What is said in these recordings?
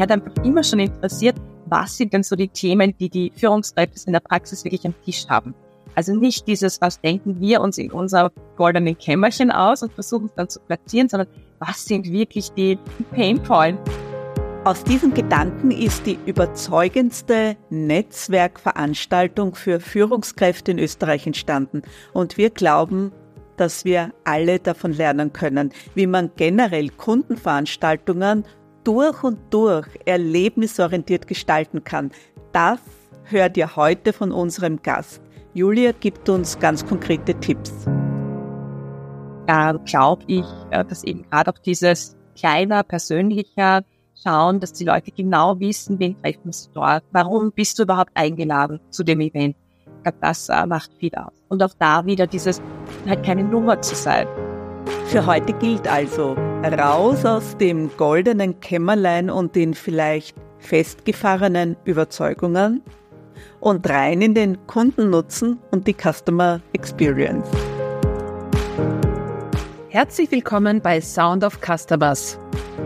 hat einfach immer schon interessiert, was sind denn so die Themen, die die Führungskräfte in der Praxis wirklich am Tisch haben. Also nicht dieses, was denken wir uns in unser goldenen Kämmerchen aus und versuchen es dann zu platzieren, sondern was sind wirklich die Pain Points. Aus diesem Gedanken ist die überzeugendste Netzwerkveranstaltung für Führungskräfte in Österreich entstanden. Und wir glauben, dass wir alle davon lernen können, wie man generell Kundenveranstaltungen durch und durch erlebnisorientiert gestalten kann. Das hört ihr heute von unserem Gast. Julia gibt uns ganz konkrete Tipps. Da glaube ich, äh, dass eben gerade auch dieses kleiner, persönlicher Schauen, dass die Leute genau wissen, wen treffen sie dort, warum bist du überhaupt eingeladen zu dem Event. Ich glaube, das äh, macht viel aus. Und auch da wieder dieses, halt keine Nummer zu sein. Für heute gilt also, raus aus dem goldenen Kämmerlein und den vielleicht festgefahrenen Überzeugungen und rein in den Kundennutzen und die Customer Experience. Herzlich willkommen bei Sound of Customers.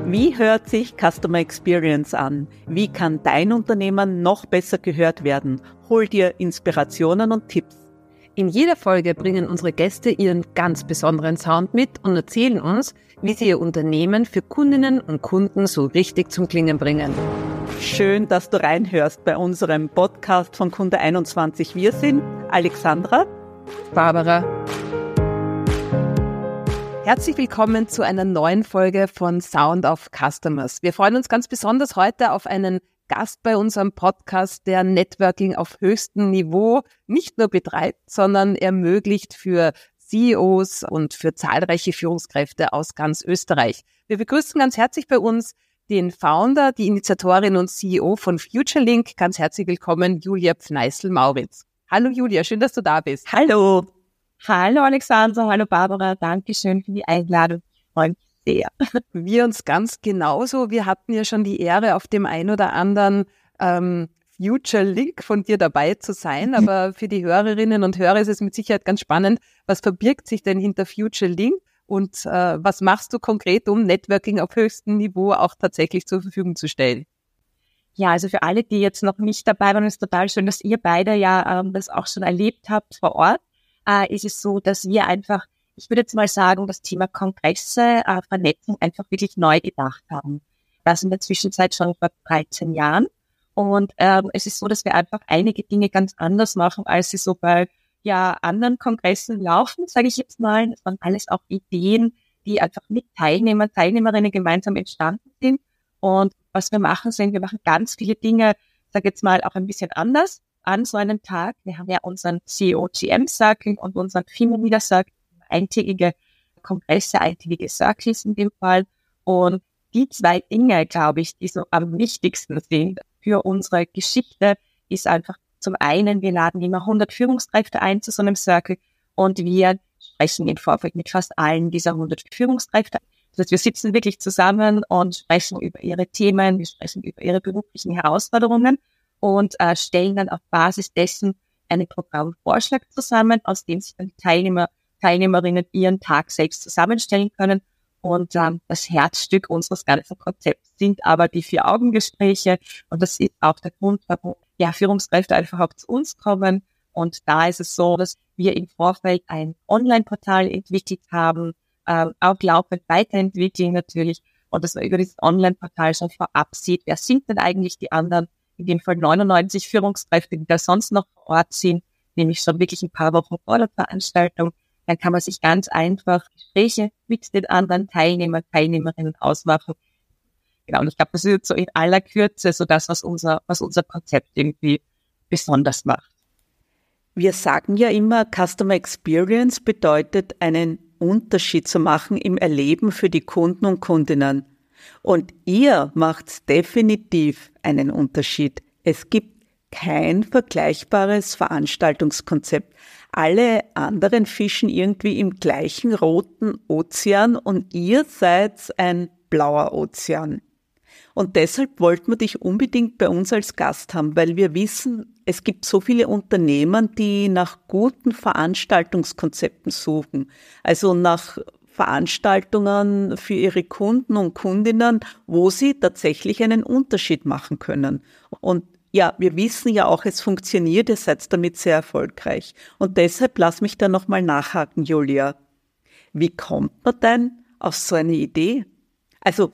Wie hört sich Customer Experience an? Wie kann dein Unternehmen noch besser gehört werden? Hol dir Inspirationen und Tipps. In jeder Folge bringen unsere Gäste ihren ganz besonderen Sound mit und erzählen uns, wie sie ihr Unternehmen für Kundinnen und Kunden so richtig zum Klingen bringen. Schön, dass du reinhörst bei unserem Podcast von Kunde 21. Wir sind Alexandra, Barbara. Herzlich willkommen zu einer neuen Folge von Sound of Customers. Wir freuen uns ganz besonders heute auf einen Gast bei unserem Podcast, der Networking auf höchstem Niveau nicht nur betreibt, sondern ermöglicht für CEOs und für zahlreiche Führungskräfte aus ganz Österreich. Wir begrüßen ganz herzlich bei uns den Founder, die Initiatorin und CEO von FutureLink. Ganz herzlich willkommen, Julia Pfneißl-Mauritz. Hallo Julia, schön, dass du da bist. Hallo. Hallo Alexander, hallo Barbara, Dankeschön für die Einladung. Ich freue mich sehr. Wir uns ganz genauso. Wir hatten ja schon die Ehre, auf dem ein oder anderen ähm, Future Link von dir dabei zu sein. Aber für die Hörerinnen und Hörer ist es mit Sicherheit ganz spannend. Was verbirgt sich denn hinter Future Link? Und äh, was machst du konkret, um Networking auf höchstem Niveau auch tatsächlich zur Verfügung zu stellen? Ja, also für alle, die jetzt noch nicht dabei waren, ist total schön, dass ihr beide ja ähm, das auch schon erlebt habt vor Ort. Äh, ist es so, dass wir einfach ich würde jetzt mal sagen, das Thema Kongresse, äh, Vernetzung einfach wirklich neu gedacht haben. Das in der Zwischenzeit schon vor 13 Jahren. Und ähm, es ist so, dass wir einfach einige Dinge ganz anders machen, als sie so bei ja anderen Kongressen laufen, sage ich jetzt mal. Das waren alles auch Ideen, die einfach mit Teilnehmern, Teilnehmerinnen gemeinsam entstanden sind. Und was wir machen, sind, wir machen ganz viele Dinge, sage jetzt mal, auch ein bisschen anders an so einem Tag. Wir haben ja unseren CEO GM Circle und unseren Female Leader Circle eintägige Kongresse, eintägige Circles in dem Fall. Und die zwei Dinge, glaube ich, die so am wichtigsten sind für unsere Geschichte, ist einfach zum einen, wir laden immer 100 Führungskräfte ein zu so einem Circle und wir sprechen im Vorfeld mit fast allen dieser 100 Führungskräfte. Das heißt, wir sitzen wirklich zusammen und sprechen über ihre Themen, wir sprechen über ihre beruflichen Herausforderungen und äh, stellen dann auf Basis dessen einen Programmvorschlag zusammen, aus dem sich dann die Teilnehmer Teilnehmerinnen ihren Tag selbst zusammenstellen können. Und ähm, das Herzstück unseres ganzen Konzepts sind aber die Vier-Augen-Gespräche. Und das ist auch der Grund, warum ja, Führungskräfte einfach auch zu uns kommen. Und da ist es so, dass wir im Vorfeld ein Online-Portal entwickelt haben, ähm, auch laufend weiterentwickeln natürlich. Und dass man über dieses Online-Portal schon vorab sieht, wer sind denn eigentlich die anderen, in dem Fall 99 Führungskräfte, die da sonst noch vor Ort sind, nämlich schon wirklich ein paar Wochen vor der Veranstaltung dann kann man sich ganz einfach Gespräche mit den anderen Teilnehmern, Teilnehmerinnen ausmachen. Genau, und ich glaube, das ist so in aller Kürze so das, was unser, was unser Konzept irgendwie besonders macht. Wir sagen ja immer, Customer Experience bedeutet, einen Unterschied zu machen im Erleben für die Kunden und Kundinnen. Und ihr macht definitiv einen Unterschied. Es gibt kein vergleichbares Veranstaltungskonzept. Alle anderen fischen irgendwie im gleichen roten Ozean und ihr seid ein blauer Ozean. Und deshalb wollten wir dich unbedingt bei uns als Gast haben, weil wir wissen, es gibt so viele Unternehmen, die nach guten Veranstaltungskonzepten suchen. Also nach Veranstaltungen für ihre Kunden und Kundinnen, wo sie tatsächlich einen Unterschied machen können. Und ja, wir wissen ja auch, es funktioniert, ihr seid damit sehr erfolgreich. Und deshalb lass mich da nochmal nachhaken, Julia. Wie kommt man denn auf so eine Idee? Also,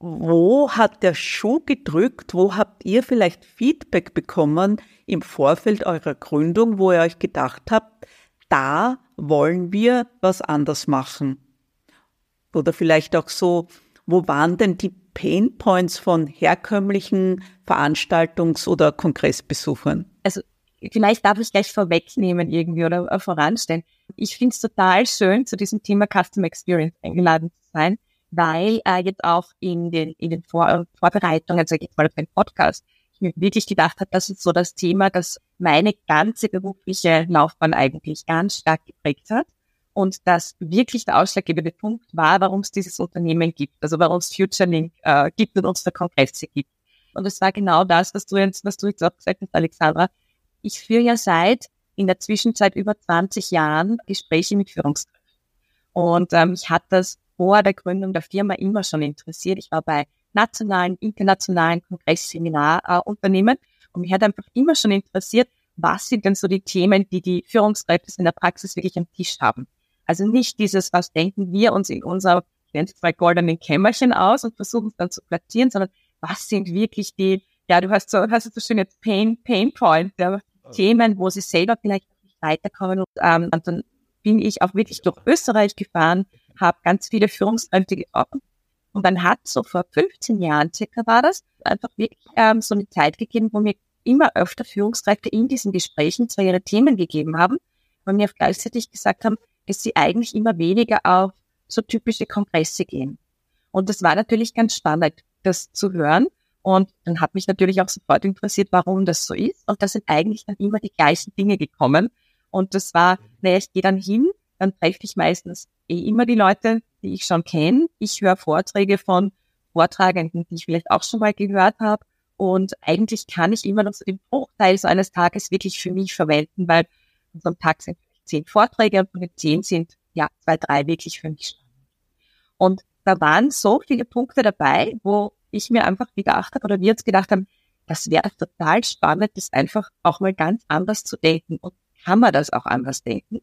wo hat der Schuh gedrückt? Wo habt ihr vielleicht Feedback bekommen im Vorfeld eurer Gründung, wo ihr euch gedacht habt, da wollen wir was anders machen? Oder vielleicht auch so, wo waren denn die Pain Points von herkömmlichen Veranstaltungs- oder Kongressbesuchern? Also vielleicht darf ich gleich vorwegnehmen irgendwie oder voranstellen. Ich finde es total schön, zu diesem Thema Customer Experience eingeladen zu sein, weil äh, jetzt auch in den, in den Vor Vorbereitungen, sage ich mal, auf den Podcast, ich mir wirklich gedacht habe, das ist so das Thema, das meine ganze berufliche Laufbahn eigentlich ganz stark geprägt hat und das wirklich der ausschlaggebende Punkt war, warum es dieses Unternehmen gibt, also warum es FutureLink äh, gibt und uns der Kongresse gibt. Und es war genau das, was du jetzt, was du jetzt auch gesagt hast, Alexandra. Ich führe ja seit in der Zwischenzeit über 20 Jahren Gespräche mit Führungskräften. Und ähm, ich hatte das vor der Gründung der Firma immer schon interessiert. Ich war bei nationalen, internationalen Kongressseminarunternehmen äh, und mich hat einfach immer schon interessiert, was sind denn so die Themen, die die Führungskräfte in der Praxis wirklich am Tisch haben. Also nicht dieses, was denken wir uns in unser, ich nenne es mal goldenen Kämmerchen aus und versuchen es dann zu platzieren, sondern was sind wirklich die, ja, du hast so, hast so schön jetzt Pain, Pain Point, ja, Themen, wo sie selber vielleicht nicht weiterkommen und, ähm, und dann bin ich auch wirklich durch Österreich gefahren, habe ganz viele Führungskräfte getroffen und dann hat so vor 15 Jahren circa war das einfach wirklich ähm, so eine Zeit gegeben, wo mir immer öfter Führungskräfte in diesen Gesprächen zwar ihre Themen gegeben haben, aber mir auch gleichzeitig gesagt haben, dass sie eigentlich immer weniger auf so typische Kongresse gehen. Und das war natürlich ganz spannend, das zu hören. Und dann hat mich natürlich auch sofort interessiert, warum das so ist. Und da sind eigentlich dann immer die gleichen Dinge gekommen. Und das war, naja, ich gehe dann hin, dann treffe ich meistens eh immer die Leute, die ich schon kenne. Ich höre Vorträge von Vortragenden, die ich vielleicht auch schon mal gehört habe. Und eigentlich kann ich immer noch so den Bruchteil so eines Tages wirklich für mich verwenden, weil so am Tag sind zehn Vorträge und von den zehn sind ja zwei, drei wirklich für mich spannend. Und da waren so viele Punkte dabei, wo ich mir einfach gedacht habe oder wir uns gedacht haben, das wäre total spannend, das einfach auch mal ganz anders zu denken. Und kann man das auch anders denken?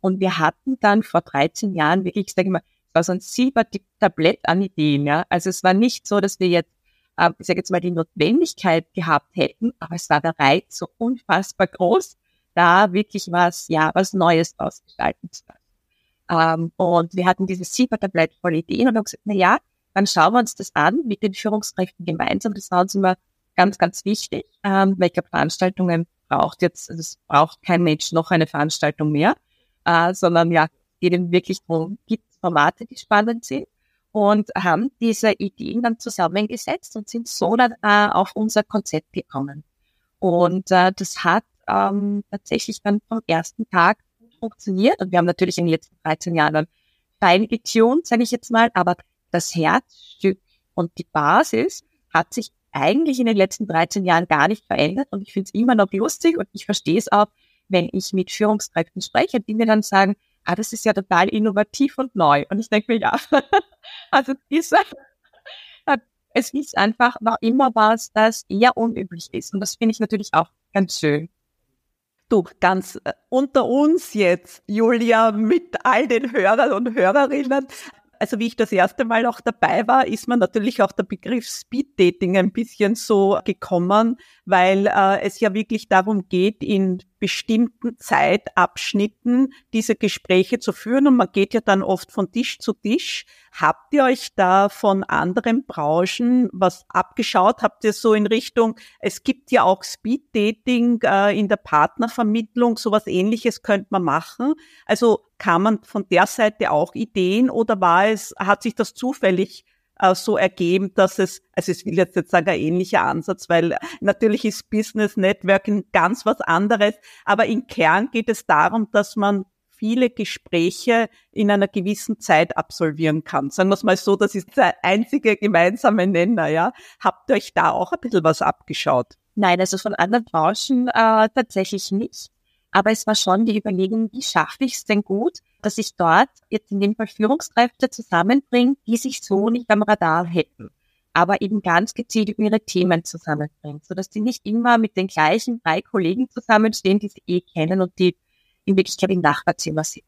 Und wir hatten dann vor 13 Jahren wirklich, ich sage mal, es war so ein Silbertablett an Ideen. Ja? Also es war nicht so, dass wir jetzt, äh, ich sage jetzt mal, die Notwendigkeit gehabt hätten, aber es war der Reiz so unfassbar groß, da wirklich was, ja, was Neues ausgestalten zu lassen. Ähm, und wir hatten dieses Silbertablett voll Ideen und haben gesagt, na ja, dann schauen wir uns das an mit den Führungskräften gemeinsam. Das war uns immer ganz, ganz wichtig. Ähm, welche Veranstaltungen braucht jetzt, also es braucht kein Mensch noch eine Veranstaltung mehr, äh, sondern ja, geht eben wirklich darum, gibt Formate, die spannend sind und haben diese Ideen dann zusammengesetzt und sind so dann äh, auf unser Konzept gekommen. Und äh, das hat ähm, tatsächlich dann vom ersten Tag funktioniert. Und wir haben natürlich in den letzten 13 Jahren dann fein getunt, sage ich jetzt mal, aber das Herzstück und die Basis hat sich eigentlich in den letzten 13 Jahren gar nicht verändert und ich finde es immer noch lustig und ich verstehe es auch, wenn ich mit Führungskräften spreche, die mir dann sagen, ah, das ist ja total innovativ und neu. Und ich denke mir, ja, also dieser, es ist einfach noch immer was, das eher unüblich ist. Und das finde ich natürlich auch ganz schön. Du, ganz äh, unter uns jetzt, Julia, mit all den Hörern und Hörerinnen. Also wie ich das erste Mal auch dabei war, ist mir natürlich auch der Begriff Speed Dating ein bisschen so gekommen, weil äh, es ja wirklich darum geht, in bestimmten Zeitabschnitten diese Gespräche zu führen und man geht ja dann oft von Tisch zu Tisch. Habt ihr euch da von anderen Branchen was abgeschaut? Habt ihr so in Richtung, es gibt ja auch Speed Dating äh, in der Partnervermittlung, sowas ähnliches könnte man machen. Also kam man von der Seite auch Ideen oder war es, hat sich das zufällig äh, so ergeben, dass es, also ich will jetzt nicht sagen, ein ähnlicher Ansatz, weil natürlich ist Business Networking ganz was anderes, aber im Kern geht es darum, dass man viele Gespräche in einer gewissen Zeit absolvieren kann. Sagen wir es mal so, das ist der einzige gemeinsame Nenner, ja. Habt ihr euch da auch ein bisschen was abgeschaut? Nein, also von anderen Branchen äh, tatsächlich nicht. Aber es war schon die Überlegung, wie schaffe ich es denn gut, dass ich dort jetzt in dem Fall Führungskräfte zusammenbringe, die sich so nicht am Radar hätten, aber eben ganz gezielt über ihre Themen zusammenbringt, sodass die nicht immer mit den gleichen drei Kollegen zusammenstehen, die sie eh kennen und die in Wirklichkeit im Nachbarzimmer sitzen.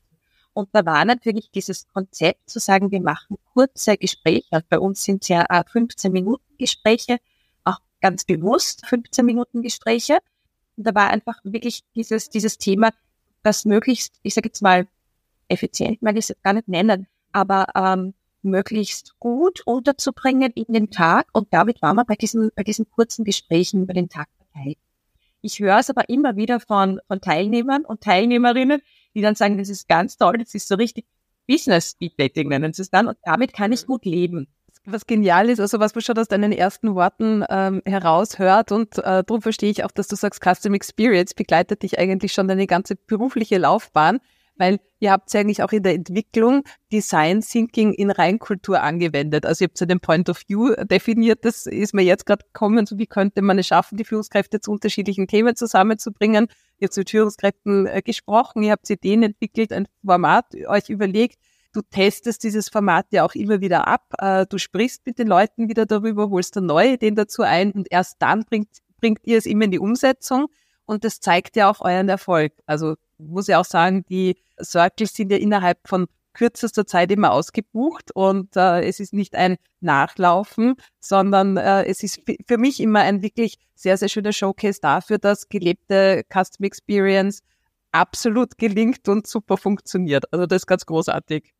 Und da war natürlich dieses Konzept zu sagen, wir machen kurze Gespräche. Bei uns sind es ja 15 Minuten Gespräche, auch ganz bewusst 15 Minuten Gespräche. Und da war einfach wirklich dieses, dieses Thema, das möglichst, ich sage jetzt mal, effizient, mag ich es jetzt gar nicht nennen, aber ähm, möglichst gut unterzubringen in den Tag. Und damit waren wir bei diesen, bei diesen kurzen Gesprächen über den Tag dabei. Ich höre es aber immer wieder von, von Teilnehmern und Teilnehmerinnen, die dann sagen, das ist ganz toll, das ist so richtig Business Speed Dating nennen sie es dann und damit kann ich gut leben. Was genial ist, also was man schon aus deinen ersten Worten ähm, heraushört und äh, darum verstehe ich auch, dass du sagst, Custom Experience begleitet dich eigentlich schon deine ganze berufliche Laufbahn weil ihr habt ja eigentlich auch in der Entwicklung Design Thinking in Reinkultur angewendet. Also ihr habt ja den Point of View definiert, das ist mir jetzt gerade gekommen, so wie könnte man es schaffen, die Führungskräfte zu unterschiedlichen Themen zusammenzubringen. Ihr habt mit Führungskräften äh, gesprochen, ihr habt Ideen entwickelt, ein Format euch überlegt. Du testest dieses Format ja auch immer wieder ab. Äh, du sprichst mit den Leuten wieder darüber, holst dann neue Ideen dazu ein und erst dann bringt, bringt ihr es immer in die Umsetzung. Und das zeigt ja auch euren Erfolg. Also muss ja auch sagen, die Circles sind ja innerhalb von kürzester Zeit immer ausgebucht und äh, es ist nicht ein Nachlaufen, sondern äh, es ist für mich immer ein wirklich sehr, sehr schöner Showcase dafür, dass gelebte Custom Experience absolut gelingt und super funktioniert. Also das ist ganz großartig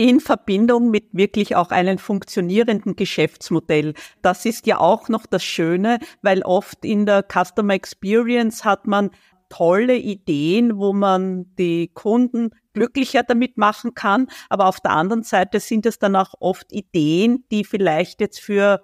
in Verbindung mit wirklich auch einem funktionierenden Geschäftsmodell. Das ist ja auch noch das Schöne, weil oft in der Customer Experience hat man tolle Ideen, wo man die Kunden glücklicher damit machen kann. Aber auf der anderen Seite sind es dann auch oft Ideen, die vielleicht jetzt für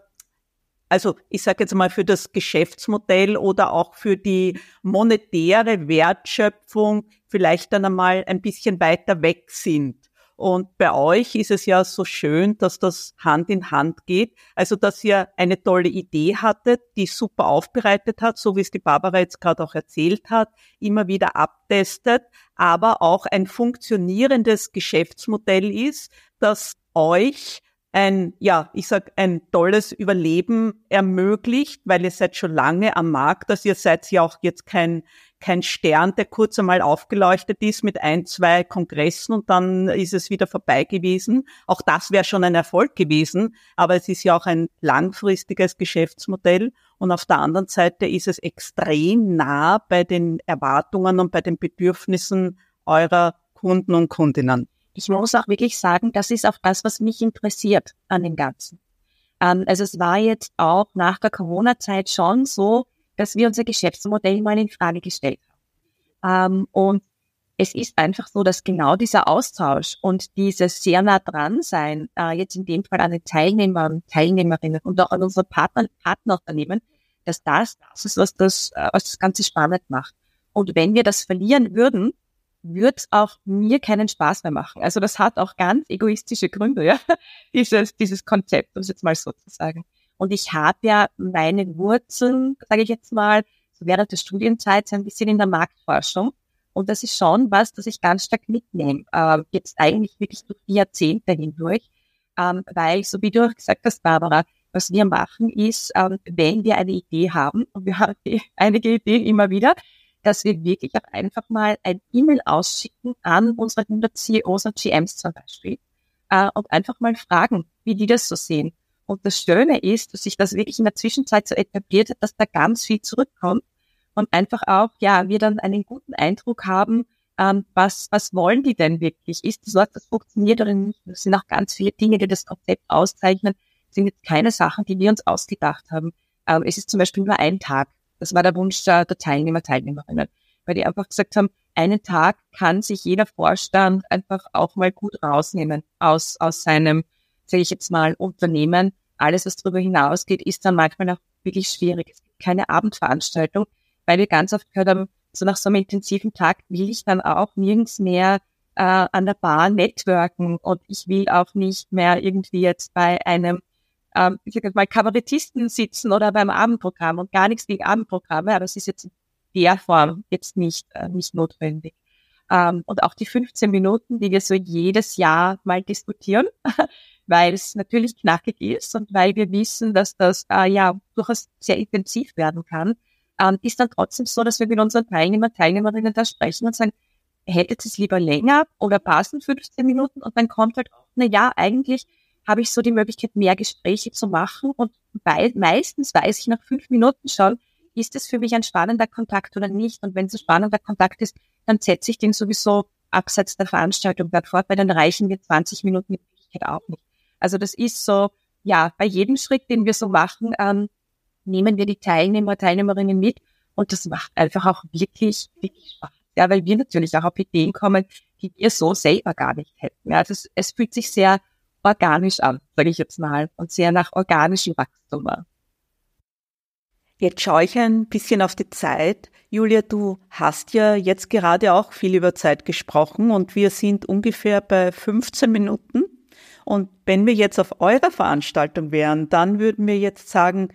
also ich sage jetzt mal für das Geschäftsmodell oder auch für die monetäre Wertschöpfung vielleicht dann einmal ein bisschen weiter weg sind. Und bei euch ist es ja so schön, dass das Hand in Hand geht. Also, dass ihr eine tolle Idee hattet, die super aufbereitet hat, so wie es die Barbara jetzt gerade auch erzählt hat, immer wieder abtestet, aber auch ein funktionierendes Geschäftsmodell ist, das euch ein, ja, ich sag, ein tolles Überleben ermöglicht, weil ihr seid schon lange am Markt, dass ihr seid ja auch jetzt kein, kein Stern, der kurz einmal aufgeleuchtet ist mit ein, zwei Kongressen und dann ist es wieder vorbei gewesen. Auch das wäre schon ein Erfolg gewesen, aber es ist ja auch ein langfristiges Geschäftsmodell und auf der anderen Seite ist es extrem nah bei den Erwartungen und bei den Bedürfnissen eurer Kunden und Kundinnen ich muss auch wirklich sagen, das ist auch das, was mich interessiert an dem Ganzen. Ähm, also es war jetzt auch nach der Corona-Zeit schon so, dass wir unser Geschäftsmodell mal in Frage gestellt haben. Ähm, und es ist einfach so, dass genau dieser Austausch und dieses sehr nah dran sein, äh, jetzt in dem Fall an den Teilnehmern, Teilnehmerinnen und auch an unsere Partner, Partnerunternehmen, dass das das ist, was das, äh, was das Ganze spannend macht. Und wenn wir das verlieren würden, wird auch mir keinen Spaß mehr machen. Also das hat auch ganz egoistische Gründe, ja, dieses, dieses Konzept, um es jetzt mal so zu sagen. Und ich habe ja meine Wurzeln, sage ich jetzt mal, so während der Studienzeit so ein bisschen in der Marktforschung. Und das ist schon was, das ich ganz stark mitnehme, äh, jetzt eigentlich wirklich durch die Jahrzehnte hindurch, ähm, weil, so wie du auch gesagt hast, Barbara, was wir machen ist, ähm, wenn wir eine Idee haben, und wir haben einige Ideen immer wieder, dass wir wirklich auch einfach mal ein E-Mail ausschicken an unsere 100 CEOs und GMs zum Beispiel äh, und einfach mal fragen, wie die das so sehen. Und das Schöne ist, dass sich das wirklich in der Zwischenzeit so etabliert hat, dass da ganz viel zurückkommt und einfach auch, ja, wir dann einen guten Eindruck haben, ähm, was, was wollen die denn wirklich? Ist das was, das funktioniert oder nicht? Das sind auch ganz viele Dinge, die das Konzept auszeichnen. Das sind jetzt keine Sachen, die wir uns ausgedacht haben. Ähm, es ist zum Beispiel nur ein Tag. Das war der Wunsch der, Teilnehmer, Teilnehmerinnen, weil die einfach gesagt haben, einen Tag kann sich jeder Vorstand einfach auch mal gut rausnehmen aus, aus seinem, sage ich jetzt mal, Unternehmen. Alles, was darüber hinausgeht, ist dann manchmal auch wirklich schwierig. Es gibt keine Abendveranstaltung, weil wir ganz oft gehört haben, so nach so einem intensiven Tag will ich dann auch nirgends mehr äh, an der Bar networken und ich will auch nicht mehr irgendwie jetzt bei einem ähm, ich sage mal, Kabarettisten sitzen oder beim Abendprogramm und gar nichts gegen Abendprogramme, aber es ist jetzt in der Form jetzt nicht, äh, nicht notwendig. Ähm, und auch die 15 Minuten, die wir so jedes Jahr mal diskutieren, weil es natürlich knackig ist und weil wir wissen, dass das äh, ja durchaus sehr intensiv werden kann, ähm, ist dann trotzdem so, dass wir mit unseren Teilnehmern, Teilnehmerinnen da sprechen und sagen, hättet es lieber länger oder passen 15 Minuten? Und dann kommt halt, na ja, eigentlich habe ich so die Möglichkeit, mehr Gespräche zu machen und bei, meistens weiß ich nach fünf Minuten schon, ist es für mich ein spannender Kontakt oder nicht? Und wenn es ein spannender Kontakt ist, dann setze ich den sowieso abseits der Veranstaltung dort fort, weil dann reichen wir 20 Minuten in Wirklichkeit auch nicht. Also das ist so, ja, bei jedem Schritt, den wir so machen, ähm, nehmen wir die Teilnehmer, Teilnehmerinnen mit und das macht einfach auch wirklich, wirklich Spaß. Ja, weil wir natürlich auch auf Ideen kommen, die wir so selber gar nicht hätten. Ja, es, es fühlt sich sehr organisch an, sage ich jetzt mal, und sehr nach organischem Wachstum an. Jetzt schaue ich ein bisschen auf die Zeit. Julia, du hast ja jetzt gerade auch viel über Zeit gesprochen und wir sind ungefähr bei 15 Minuten. Und wenn wir jetzt auf eurer Veranstaltung wären, dann würden wir jetzt sagen,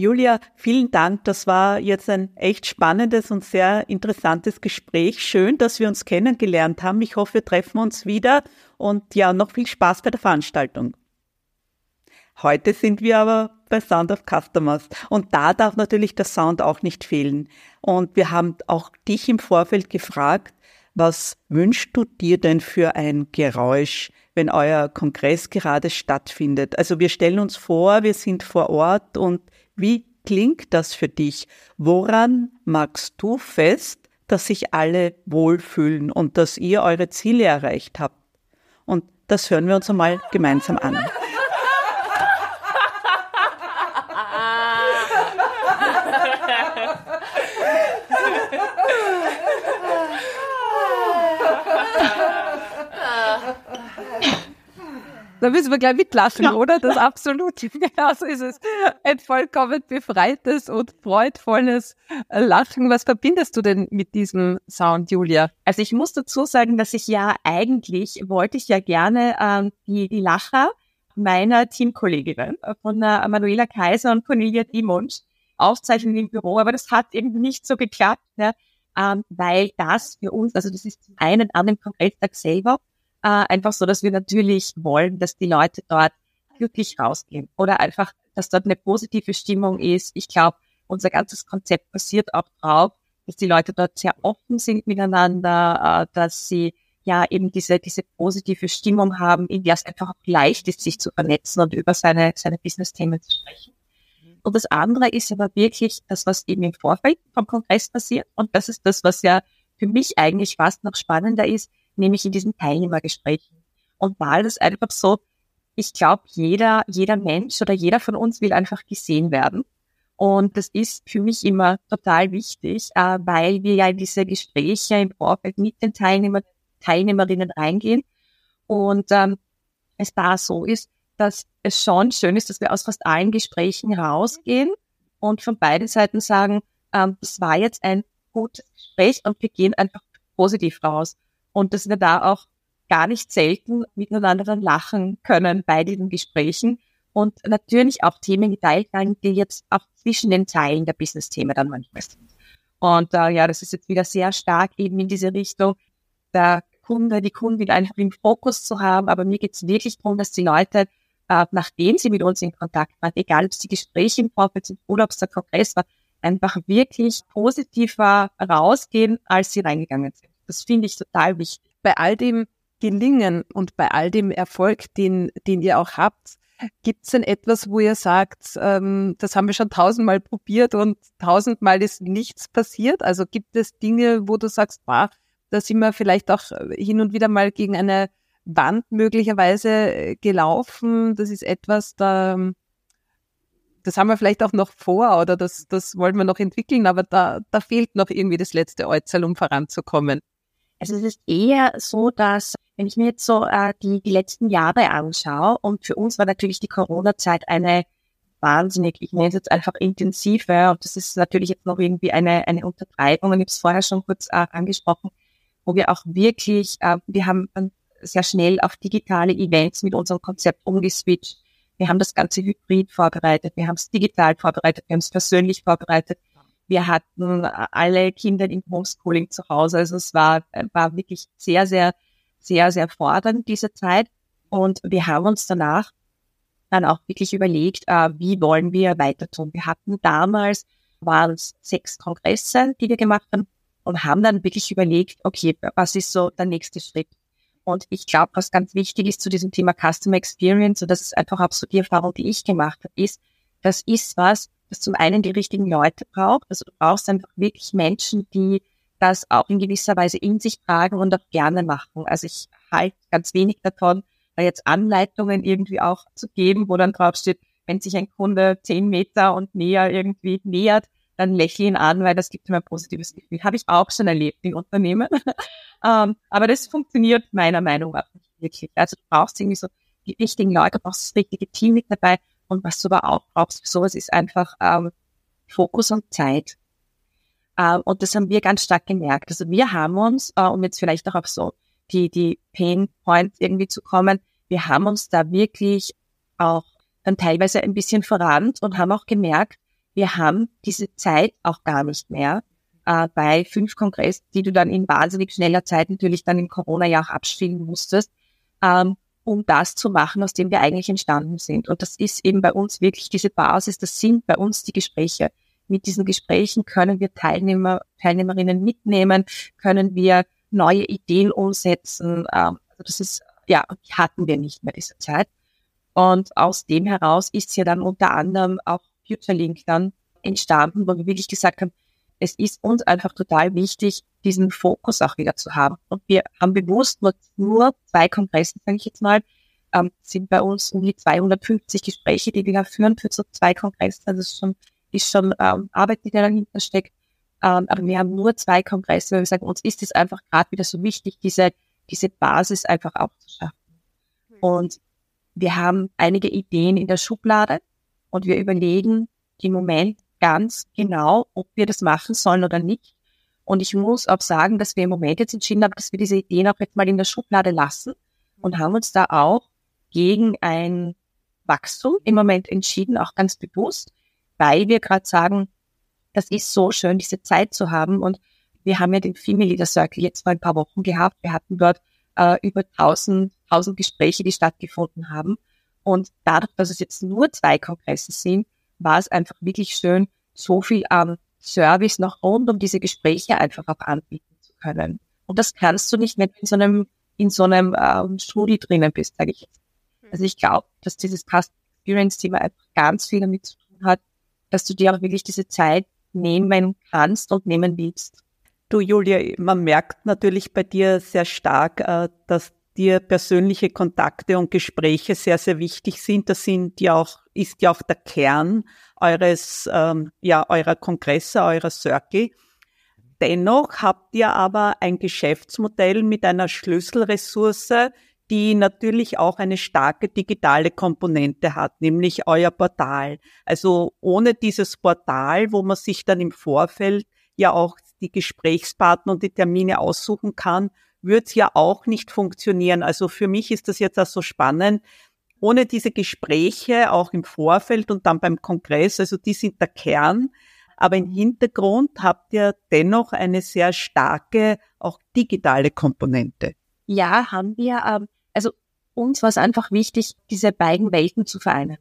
Julia, vielen Dank. Das war jetzt ein echt spannendes und sehr interessantes Gespräch. Schön, dass wir uns kennengelernt haben. Ich hoffe, wir treffen uns wieder und ja, noch viel Spaß bei der Veranstaltung. Heute sind wir aber bei Sound of Customers und da darf natürlich der Sound auch nicht fehlen. Und wir haben auch dich im Vorfeld gefragt, was wünschst du dir denn für ein Geräusch, wenn euer Kongress gerade stattfindet? Also wir stellen uns vor, wir sind vor Ort und wie klingt das für dich? Woran magst du fest, dass sich alle wohlfühlen und dass ihr eure Ziele erreicht habt? Und das hören wir uns einmal gemeinsam an. Da müssen wir gleich mitlachen, ja. oder? Das absolut. Genau so ist es. Ein vollkommen befreites und freudvolles Lachen. Was verbindest du denn mit diesem Sound, Julia? Also ich muss dazu sagen, dass ich ja eigentlich wollte ich ja gerne ähm, die, die Lacher meiner Teamkolleginnen äh, von äh, Manuela Kaiser und Cornelia Dimonsch aufzeichnen im Büro, aber das hat eben nicht so geklappt, ne? ähm, weil das für uns, also das ist zum einen an dem Kongresstag selber äh, einfach so, dass wir natürlich wollen, dass die Leute dort glücklich rausgehen oder einfach, dass dort eine positive Stimmung ist. Ich glaube, unser ganzes Konzept basiert auch drauf, dass die Leute dort sehr offen sind miteinander, äh, dass sie ja eben diese, diese positive Stimmung haben, in der es einfach auch leicht ist, sich zu vernetzen und über seine, seine Business-Themen zu sprechen. Und das andere ist aber wirklich das, was eben im Vorfeld vom Kongress passiert. Und das ist das, was ja für mich eigentlich fast noch spannender ist, nämlich in diesen Teilnehmergesprächen. Und weil das einfach so, ich glaube, jeder, jeder Mensch oder jeder von uns will einfach gesehen werden. Und das ist für mich immer total wichtig, äh, weil wir ja in diese Gespräche im Vorfeld mit den Teilnehmern, Teilnehmerinnen reingehen. Und ähm, es da so ist, dass es schon schön ist, dass wir aus fast allen Gesprächen rausgehen und von beiden Seiten sagen, ähm, das war jetzt ein gutes Gespräch und wir gehen einfach positiv raus und dass wir da auch gar nicht selten miteinander lachen können bei diesen Gesprächen und natürlich auch Themen geteilt werden, die jetzt auch zwischen den Teilen der Business-Themen dann manchmal sind. Und äh, ja, das ist jetzt wieder sehr stark eben in diese Richtung, der Kunde, die Kunden einfach im Fokus zu haben. Aber mir geht es wirklich darum, dass die Leute, äh, nachdem sie mit uns in Kontakt waren, egal ob es die Gespräche im Vorfeld sind oder ob es der Kongress war, einfach wirklich positiver rausgehen, als sie reingegangen sind. Das finde ich total wichtig. Bei all dem Gelingen und bei all dem Erfolg, den, den ihr auch habt, gibt es denn etwas, wo ihr sagt, ähm, das haben wir schon tausendmal probiert und tausendmal ist nichts passiert? Also gibt es Dinge, wo du sagst, bah, da sind wir vielleicht auch hin und wieder mal gegen eine Wand möglicherweise äh, gelaufen. Das ist etwas, da, das haben wir vielleicht auch noch vor oder das, das wollen wir noch entwickeln, aber da, da fehlt noch irgendwie das letzte Äußerl, um voranzukommen. Also es ist eher so, dass wenn ich mir jetzt so äh, die, die letzten Jahre anschaue und für uns war natürlich die Corona-Zeit eine wahnsinnig, ich nenne es jetzt einfach intensive und das ist natürlich jetzt noch irgendwie eine, eine Untertreibung und ich habe es vorher schon kurz äh, angesprochen, wo wir auch wirklich, äh, wir haben sehr schnell auf digitale Events mit unserem Konzept umgeswitcht. Wir haben das ganze Hybrid vorbereitet, wir haben es digital vorbereitet, wir haben es persönlich vorbereitet. Wir hatten alle Kinder im Homeschooling zu Hause. Also es war, war wirklich sehr, sehr, sehr, sehr fordernd diese Zeit. Und wir haben uns danach dann auch wirklich überlegt, äh, wie wollen wir weiter tun. Wir hatten damals, waren es sechs Kongresse, die wir gemacht haben und haben dann wirklich überlegt, okay, was ist so der nächste Schritt? Und ich glaube, was ganz wichtig ist zu diesem Thema Customer Experience, und das ist einfach so die Erfahrung, die ich gemacht habe, ist, das ist was, das zum einen die richtigen Leute braucht. Also du brauchst einfach wirklich Menschen, die das auch in gewisser Weise in sich tragen und auch gerne machen. Also ich halte ganz wenig davon, da jetzt Anleitungen irgendwie auch zu geben, wo dann drauf steht, wenn sich ein Kunde zehn Meter und näher irgendwie nähert, dann lächle ihn an, weil das gibt ihm ein positives Gefühl. Habe ich auch schon erlebt in Unternehmen. ähm, aber das funktioniert meiner Meinung nach nicht wirklich. Also du brauchst irgendwie so die richtigen Leute, du brauchst das richtige Team mit dabei. Und was du aber auch brauchst für sowas ist einfach ähm, Fokus und Zeit. Ähm, und das haben wir ganz stark gemerkt. Also wir haben uns, äh, um jetzt vielleicht auch auf so die, die Pain Points irgendwie zu kommen, wir haben uns da wirklich auch dann teilweise ein bisschen verrannt und haben auch gemerkt, wir haben diese Zeit auch gar nicht mehr äh, bei fünf Kongressen, die du dann in wahnsinnig schneller Zeit natürlich dann im Corona-Jahr auch abspielen musstest, ähm, um das zu machen, aus dem wir eigentlich entstanden sind. Und das ist eben bei uns wirklich diese Basis, das sind bei uns die Gespräche. Mit diesen Gesprächen können wir Teilnehmer, Teilnehmerinnen mitnehmen, können wir neue Ideen umsetzen. Ähm, also das ist, ja, hatten wir nicht mehr diese Zeit. Und aus dem heraus ist ja dann unter anderem auch FutureLink dann entstanden, wo wir wirklich gesagt haben, es ist uns einfach total wichtig, diesen Fokus auch wieder zu haben. Und wir haben bewusst nur, nur zwei Kongresse, sage ich jetzt mal, ähm, sind bei uns um die 250 Gespräche, die wir führen für so zwei Kongresse. Also das ist schon, ist schon ähm, Arbeit, die dahinter steckt. Ähm, aber wir haben nur zwei Kongresse, weil wir sagen, uns ist es einfach gerade wieder so wichtig, diese, diese Basis einfach auch zu schaffen. Und wir haben einige Ideen in der Schublade, und wir überlegen im Moment ganz genau, ob wir das machen sollen oder nicht. Und ich muss auch sagen, dass wir im Moment jetzt entschieden haben, dass wir diese Ideen auch jetzt mal in der Schublade lassen und haben uns da auch gegen ein Wachstum im Moment entschieden, auch ganz bewusst, weil wir gerade sagen, das ist so schön, diese Zeit zu haben. Und wir haben ja den Female Leader Circle jetzt vor ein paar Wochen gehabt. Wir hatten dort äh, über 1000, 1000 Gespräche, die stattgefunden haben. Und dadurch, dass es jetzt nur zwei Kongresse sind, war es einfach wirklich schön, so viel an Service noch rund um diese Gespräche einfach auch anbieten zu können. Und das kannst du nicht, wenn du in so einem, in so einem ähm, Studi drinnen bist, sage ich jetzt. Also ich glaube, dass dieses Customer Experience Thema einfach ganz viel damit zu tun hat, dass du dir auch wirklich diese Zeit nehmen kannst und nehmen willst. Du, Julia, man merkt natürlich bei dir sehr stark, äh, dass dir persönliche Kontakte und Gespräche sehr, sehr wichtig sind. Das sind ja auch, ist ja auch der Kern eures, ähm, ja, eurer Kongresse, eurer Circle. Dennoch habt ihr aber ein Geschäftsmodell mit einer Schlüsselressource, die natürlich auch eine starke digitale Komponente hat, nämlich euer Portal. Also ohne dieses Portal, wo man sich dann im Vorfeld ja auch die Gesprächspartner und die Termine aussuchen kann, würde es ja auch nicht funktionieren. Also für mich ist das jetzt auch so spannend. Ohne diese Gespräche, auch im Vorfeld und dann beim Kongress, also die sind der Kern. Aber im Hintergrund habt ihr dennoch eine sehr starke, auch digitale Komponente. Ja, haben wir. Ähm, also uns war es einfach wichtig, diese beiden Welten zu vereinen.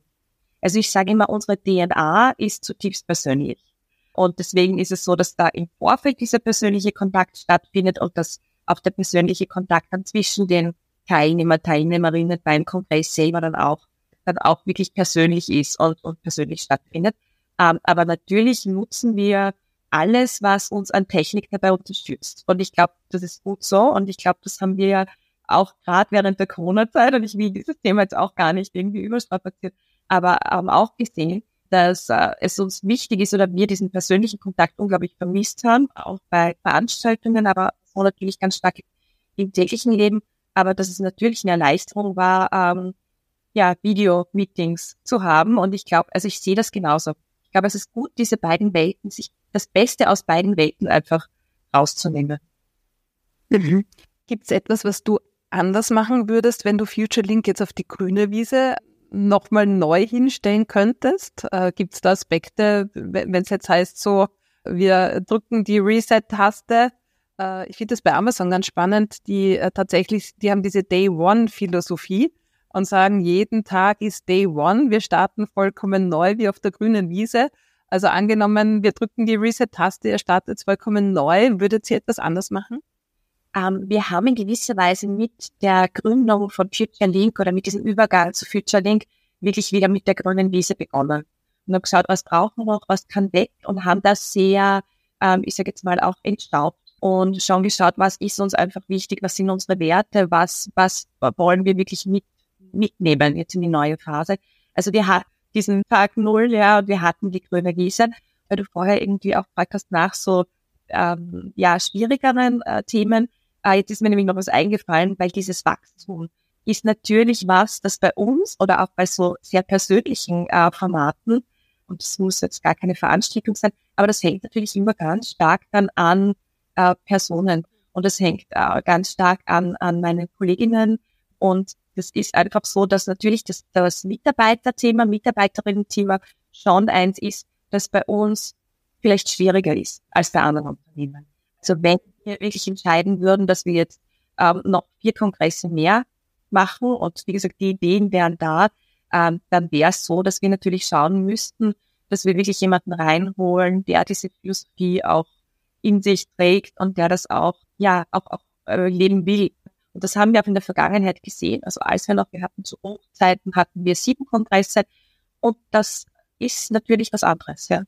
Also ich sage immer, unsere DNA ist zutiefst persönlich. Und deswegen ist es so, dass da im Vorfeld dieser persönliche Kontakt stattfindet und das auch der persönliche Kontakt dann zwischen den Teilnehmer, Teilnehmerinnen beim Kongress selber dann auch, dann auch wirklich persönlich ist und, und persönlich stattfindet. Ähm, aber natürlich nutzen wir alles, was uns an Technik dabei unterstützt. Und ich glaube, das ist gut so. Und ich glaube, das haben wir ja auch gerade während der Corona-Zeit, und ich will dieses Thema jetzt auch gar nicht irgendwie überstrapazieren, aber haben auch gesehen, dass äh, es uns wichtig ist oder wir diesen persönlichen Kontakt unglaublich vermisst haben, auch bei Veranstaltungen, aber so natürlich ganz stark im täglichen Leben, aber dass es natürlich eine Erleichterung war, ähm, ja, Video-Meetings zu haben. Und ich glaube, also ich sehe das genauso. Ich glaube, es ist gut, diese beiden Welten, sich das Beste aus beiden Welten einfach rauszunehmen. Mhm. Gibt es etwas, was du anders machen würdest, wenn du FutureLink jetzt auf die grüne Wiese nochmal neu hinstellen könntest? Äh, Gibt es da Aspekte, wenn es jetzt heißt, so wir drücken die Reset-Taste. Äh, ich finde das bei Amazon ganz spannend. Die äh, tatsächlich, die haben diese Day One-Philosophie und sagen, jeden Tag ist Day One. Wir starten vollkommen neu wie auf der grünen Wiese. Also angenommen, wir drücken die Reset-Taste, ihr startet vollkommen neu. Würdet ihr etwas anders machen? Ähm, wir haben in gewisser Weise mit der Gründung von Future Link oder mit diesem Übergang zu Future Link wirklich wieder mit der grünen Wiese begonnen und haben geschaut, was brauchen wir noch, was kann weg und haben das sehr, ähm, ich sage jetzt mal, auch entstaubt und schon geschaut, was ist uns einfach wichtig, was sind unsere Werte, was, was wollen wir wirklich mit, mitnehmen jetzt in die neue Phase. Also wir hatten diesen Tag Null, ja, und wir hatten die grüne Wiese, weil du vorher irgendwie auch gefragt hast nach so ähm, ja, schwierigeren äh, Themen. Äh, jetzt ist mir nämlich noch was eingefallen, weil dieses Wachstum ist natürlich was, das bei uns oder auch bei so sehr persönlichen äh, Formaten, und das muss jetzt gar keine Veranstaltung sein, aber das hängt natürlich immer ganz stark dann an äh, Personen und das hängt äh, ganz stark an, an meine Kolleginnen und das ist einfach so, dass natürlich das, das Mitarbeiterthema, Mitarbeiterinnen-Thema schon eins ist, das bei uns vielleicht schwieriger ist als bei anderen Unternehmen. Also wenn wir wirklich entscheiden würden, dass wir jetzt ähm, noch vier Kongresse mehr machen und wie gesagt, die Ideen wären da, ähm, dann wäre es so, dass wir natürlich schauen müssten, dass wir wirklich jemanden reinholen, der diese Philosophie auch in sich trägt und der das auch, ja, auch, auch äh, leben will. Und das haben wir auch in der Vergangenheit gesehen. Also als wir noch, wir hatten zu Hochzeiten, hatten wir sieben Kongresse und das ist natürlich was anderes, ja.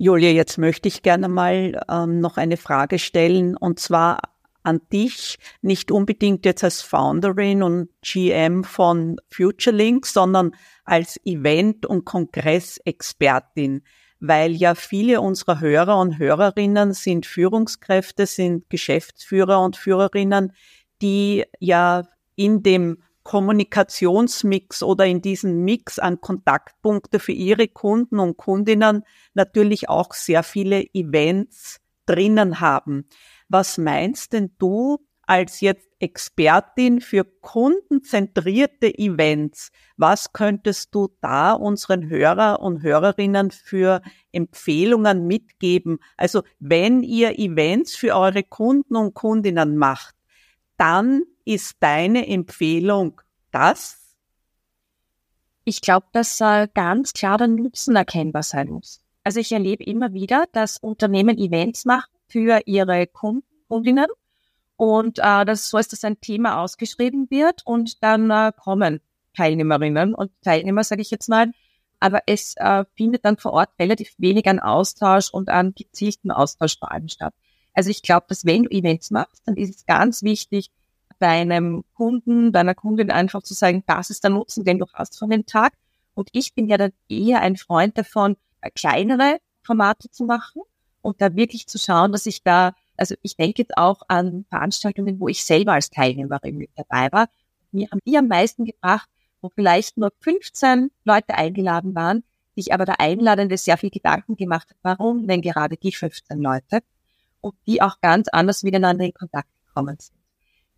Julia, jetzt möchte ich gerne mal ähm, noch eine Frage stellen und zwar an dich, nicht unbedingt jetzt als Founderin und GM von FutureLink, sondern als Event- und Kongressexpertin, weil ja viele unserer Hörer und Hörerinnen sind Führungskräfte, sind Geschäftsführer und Führerinnen, die ja in dem Kommunikationsmix oder in diesem Mix an Kontaktpunkte für ihre Kunden und Kundinnen natürlich auch sehr viele Events drinnen haben. Was meinst denn du als jetzt Expertin für kundenzentrierte Events? Was könntest du da unseren Hörer und Hörerinnen für Empfehlungen mitgeben? Also wenn ihr Events für eure Kunden und Kundinnen macht, dann ist deine Empfehlung das? Ich glaube, dass äh, ganz klar der Nutzen erkennbar sein muss. Also ich erlebe immer wieder, dass Unternehmen Events machen für ihre Kunden, Kundinnen und äh, das so ist, dass ein Thema ausgeschrieben wird und dann äh, kommen Teilnehmerinnen und Teilnehmer, sage ich jetzt mal. Aber es äh, findet dann vor Ort relativ wenig an Austausch und an gezielten Austausch vor allem statt. Also ich glaube, dass wenn du Events machst, dann ist es ganz wichtig, deinem Kunden, deiner Kundin einfach zu sagen, das ist der Nutzen, den du hast von dem Tag. Und ich bin ja dann eher ein Freund davon, äh, kleinere Formate zu machen und da wirklich zu schauen, dass ich da, also ich denke jetzt auch an Veranstaltungen, wo ich selber als Teilnehmerin mit dabei war. Mir haben die am meisten gebracht, wo vielleicht nur 15 Leute eingeladen waren, sich aber der Einladende sehr viel Gedanken gemacht hat, warum denn gerade die 15 Leute und die auch ganz anders miteinander in Kontakt gekommen sind.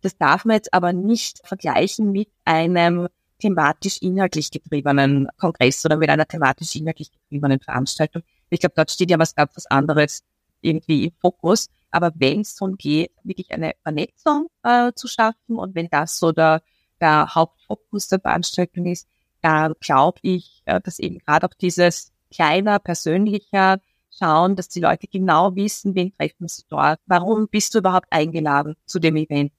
Das darf man jetzt aber nicht vergleichen mit einem thematisch-inhaltlich getriebenen Kongress oder mit einer thematisch-inhaltlich getriebenen Veranstaltung. Ich glaube, dort steht ja was ganz anderes irgendwie im Fokus. Aber wenn es darum geht, wirklich eine Vernetzung äh, zu schaffen und wenn das so der, der Hauptfokus der Veranstaltung ist, dann glaube ich, äh, dass eben gerade auch dieses kleiner, persönlicher Schauen, dass die Leute genau wissen, wen treffen sie dort, warum bist du überhaupt eingeladen zu dem Event,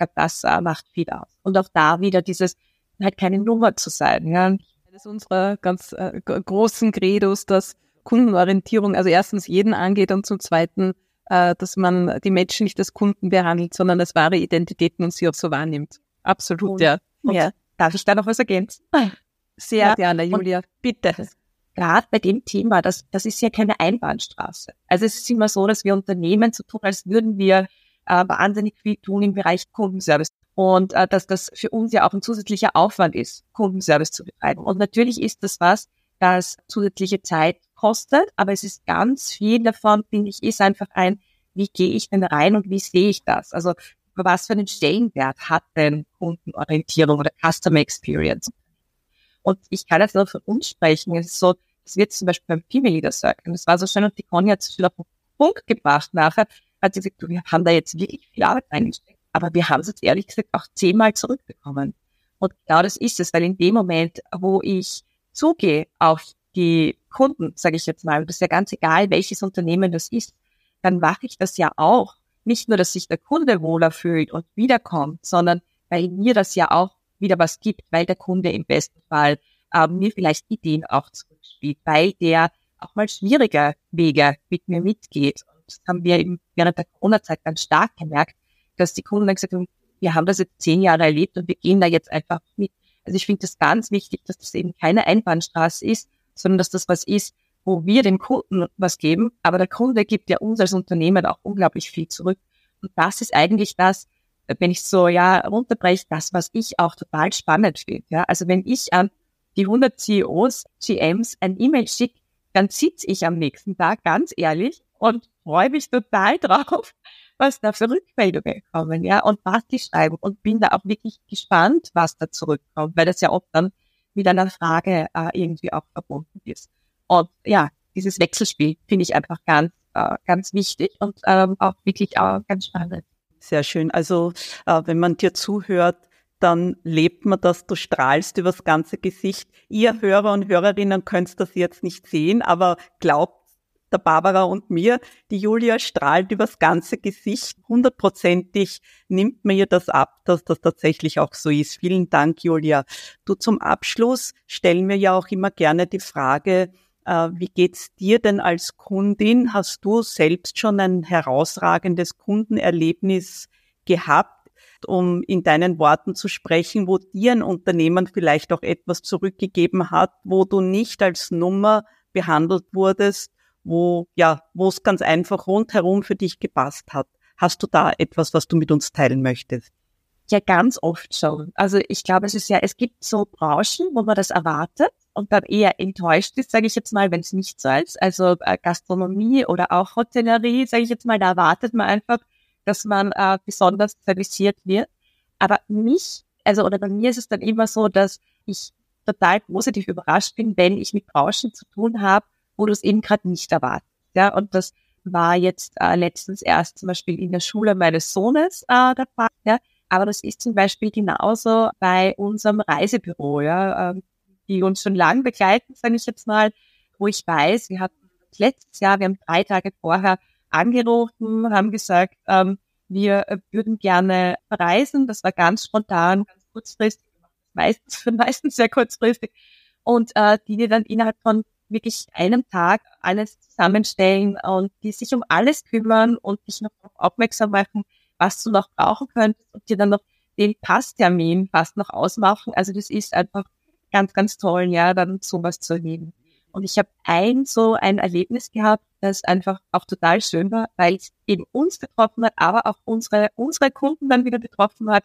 glaube, das äh, macht viel aus. Und auch da wieder dieses, halt keine Nummer zu sein. Ja. Ist unserer ganz äh, großen Credos, dass Kundenorientierung also erstens jeden angeht und zum Zweiten, äh, dass man die Menschen nicht als Kunden behandelt, sondern als wahre Identitäten und sie auch so wahrnimmt. Absolut, und, ja. Und ja. Darf ich da noch was ergänzen? Sehr ja. gerne, Julia. Bitte. Gerade bei dem Thema, das, das ist ja keine Einbahnstraße. Also es ist immer so, dass wir Unternehmen so tun, als würden wir äh, wahnsinnig viel tun im Bereich Kundenservice. Und äh, dass das für uns ja auch ein zusätzlicher Aufwand ist, Kundenservice zu betreiben. Und natürlich ist das was, das zusätzliche Zeit kostet, aber es ist ganz viel davon, finde ich, ist einfach ein, wie gehe ich denn rein und wie sehe ich das? Also was für einen Stellenwert hat denn Kundenorientierung oder Customer Experience? Und ich kann jetzt nur von uns sprechen. Es ist so, Das wird zum Beispiel beim Female Leader Circle. Das war so schön und die Conny hat es schon auf den Punkt gebracht nachher, hat sie gesagt, du, wir haben da jetzt wirklich viel Arbeit reingesteckt. Aber wir haben es jetzt ehrlich gesagt auch zehnmal zurückbekommen. Und genau das ist es, weil in dem Moment, wo ich zugehe auf die Kunden, sage ich jetzt mal, das ist ja ganz egal, welches Unternehmen das ist, dann mache ich das ja auch. Nicht nur, dass sich der Kunde wohler fühlt und wiederkommt, sondern weil mir das ja auch wieder was gibt, weil der Kunde im besten Fall äh, mir vielleicht Ideen auch zurückspielt, weil der auch mal schwierige Wege mit mir mitgeht. Und das haben wir eben während der Corona-Zeit ganz stark gemerkt, dass die Kunden dann gesagt haben, wir haben das jetzt zehn Jahre erlebt und wir gehen da jetzt einfach mit. Also ich finde das ganz wichtig, dass das eben keine Einbahnstraße ist, sondern dass das was ist, wo wir dem Kunden was geben, aber der Kunde gibt ja uns als Unternehmen auch unglaublich viel zurück. Und das ist eigentlich das, wenn ich so ja runterbreche, das, was ich auch total spannend finde. Ja, also wenn ich an die 100 CEOs, GMs ein E-Mail schicke, dann sitze ich am nächsten Tag ganz ehrlich und freue mich total drauf, was da für Rückmeldungen kommen, ja, und was die schreiben und bin da auch wirklich gespannt, was da zurückkommt, weil das ja oft dann mit einer Frage äh, irgendwie auch verbunden ist. Und ja, dieses Wechselspiel finde ich einfach ganz, äh, ganz wichtig und ähm, auch wirklich äh, ganz spannend. Sehr schön. Also äh, wenn man dir zuhört, dann lebt man das, du strahlst übers ganze Gesicht. Ihr Hörer und Hörerinnen könnt das jetzt nicht sehen, aber glaubt der Barbara und mir, die Julia strahlt übers ganze Gesicht. Hundertprozentig nimmt mir das ab, dass das tatsächlich auch so ist. Vielen Dank, Julia. Du zum Abschluss stellen wir ja auch immer gerne die Frage, äh, wie geht's dir denn als Kundin? Hast du selbst schon ein herausragendes Kundenerlebnis gehabt? um in deinen Worten zu sprechen, wo dir ein Unternehmen vielleicht auch etwas zurückgegeben hat, wo du nicht als Nummer behandelt wurdest, wo, ja, wo es ganz einfach rundherum für dich gepasst hat. Hast du da etwas, was du mit uns teilen möchtest? Ja, ganz oft schon. Also ich glaube, es ist ja, es gibt so Branchen, wo man das erwartet und dann eher enttäuscht ist, sage ich jetzt mal, wenn es nicht so ist. Also äh, Gastronomie oder auch Hotellerie, sage ich jetzt mal, da erwartet man einfach, dass man äh, besonders serviciert wird. Aber mich, also oder bei mir ist es dann immer so, dass ich total positiv überrascht bin, wenn ich mit Branchen zu tun habe, wo du es eben gerade nicht erwartest. Ja, und das war jetzt äh, letztens erst zum Beispiel in der Schule meines Sohnes äh, der Fall. Ja. Aber das ist zum Beispiel genauso bei unserem Reisebüro, ja, äh, die uns schon lang begleiten, sage ich jetzt mal, wo ich weiß, wir hatten letztes Jahr, wir haben drei Tage vorher angerufen, haben gesagt, ähm, wir äh, würden gerne reisen. Das war ganz spontan, ganz kurzfristig, meistens, meistens sehr kurzfristig. Und äh, die, die dann innerhalb von wirklich einem Tag alles zusammenstellen und die sich um alles kümmern und dich noch aufmerksam machen, was du noch brauchen könntest und dir dann noch den Passtermin fast noch ausmachen. Also das ist einfach ganz, ganz toll, ja, dann sowas zu erleben. Und ich habe ein so ein Erlebnis gehabt, das einfach auch total schön war, weil es eben uns betroffen hat, aber auch unsere, unsere Kunden dann wieder betroffen hat.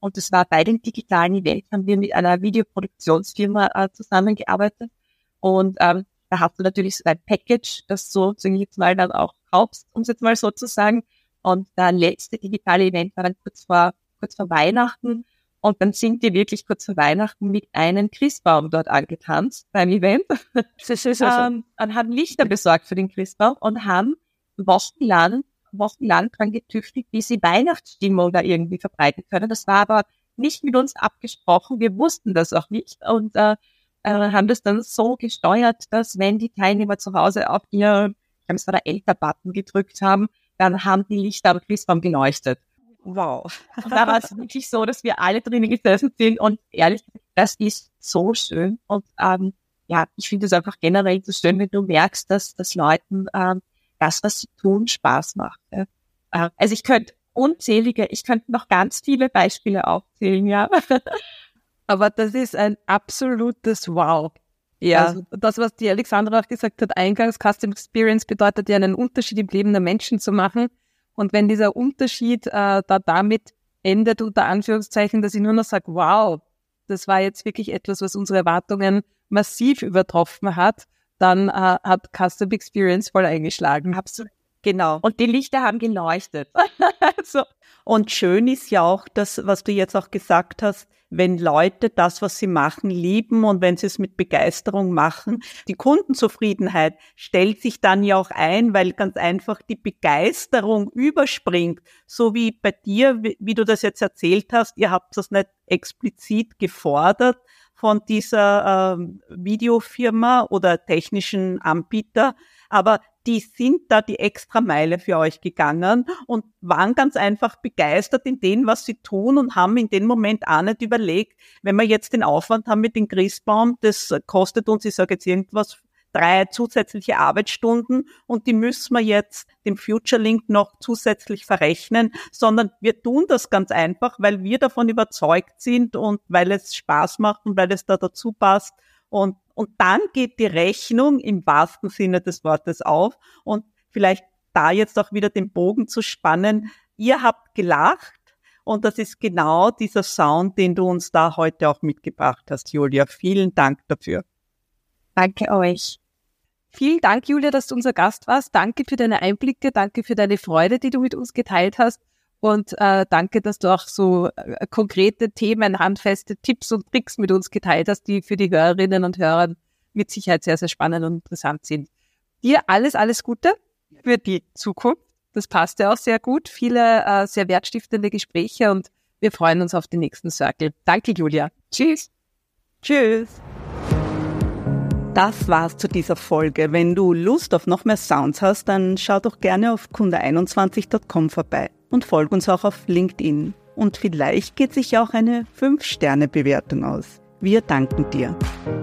Und das war bei den digitalen Events, haben wir mit einer Videoproduktionsfirma äh, zusammengearbeitet. Und ähm, da hast du natürlich so ein Package, das so, sage ich jetzt mal, dann auch kaufst, um es jetzt mal so zu sagen. Und der letzte digitale Event war dann kurz vor, kurz vor Weihnachten. Und dann sind die wirklich kurz vor Weihnachten mit einem Christbaum dort angetanzt beim Event. ähm, und haben Lichter besorgt für den Christbaum und haben wochenlang, wochenlang dran getüftelt, wie sie Weihnachtsstimmung da irgendwie verbreiten können. Das war aber nicht mit uns abgesprochen. Wir wussten das auch nicht und äh, äh, haben das dann so gesteuert, dass wenn die Teilnehmer zu Hause auf ihr, ich glaube, es war der Älter-Button gedrückt haben, dann haben die Lichter am Christbaum geleuchtet. Wow. Und da war es wirklich so, dass wir alle drinnen gesessen sind und ehrlich, das ist so schön. Und ähm, ja, ich finde es einfach generell so schön, wenn du merkst, dass, dass Leuten ähm, das, was sie tun, Spaß macht. Ja. Äh, also ich könnte unzählige, ich könnte noch ganz viele Beispiele aufzählen, ja. Aber das ist ein absolutes Wow. Ja. Also das, was die Alexandra auch gesagt hat, eingangs Custom Experience bedeutet ja einen Unterschied im Leben der Menschen zu machen. Und wenn dieser Unterschied äh, da damit endet, unter Anführungszeichen, dass ich nur noch sage, wow, das war jetzt wirklich etwas, was unsere Erwartungen massiv übertroffen hat, dann äh, hat Custom Experience voll eingeschlagen. Absolut. Genau. Und die Lichter haben geleuchtet. so. Und schön ist ja auch das, was du jetzt auch gesagt hast, wenn Leute das, was sie machen, lieben und wenn sie es mit Begeisterung machen. Die Kundenzufriedenheit stellt sich dann ja auch ein, weil ganz einfach die Begeisterung überspringt. So wie bei dir, wie du das jetzt erzählt hast, ihr habt das nicht explizit gefordert von dieser äh, Videofirma oder technischen Anbieter, aber die sind da die extra Meile für euch gegangen und waren ganz einfach begeistert in dem, was sie tun und haben in dem Moment auch nicht überlegt, wenn wir jetzt den Aufwand haben mit dem Christbaum, das kostet uns, ich sage jetzt irgendwas, drei zusätzliche Arbeitsstunden und die müssen wir jetzt dem Future Link noch zusätzlich verrechnen, sondern wir tun das ganz einfach, weil wir davon überzeugt sind und weil es Spaß macht und weil es da dazu passt und und dann geht die Rechnung im wahrsten Sinne des Wortes auf. Und vielleicht da jetzt auch wieder den Bogen zu spannen. Ihr habt gelacht. Und das ist genau dieser Sound, den du uns da heute auch mitgebracht hast, Julia. Vielen Dank dafür. Danke euch. Vielen Dank, Julia, dass du unser Gast warst. Danke für deine Einblicke. Danke für deine Freude, die du mit uns geteilt hast. Und äh, danke, dass du auch so äh, konkrete Themen, handfeste Tipps und Tricks mit uns geteilt hast, die für die Hörerinnen und Hörer mit Sicherheit sehr, sehr spannend und interessant sind. Dir alles, alles Gute für die Zukunft. Das passt ja auch sehr gut. Viele äh, sehr wertstiftende Gespräche und wir freuen uns auf den nächsten Circle. Danke, Julia. Tschüss. Tschüss. Das war's zu dieser Folge. Wenn du Lust auf noch mehr Sounds hast, dann schau doch gerne auf kunde21.com vorbei und folg uns auch auf LinkedIn. Und vielleicht geht sich auch eine 5-Sterne-Bewertung aus. Wir danken dir.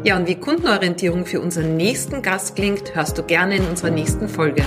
Ja, und wie Kundenorientierung für unseren nächsten Gast klingt, hörst du gerne in unserer nächsten Folge.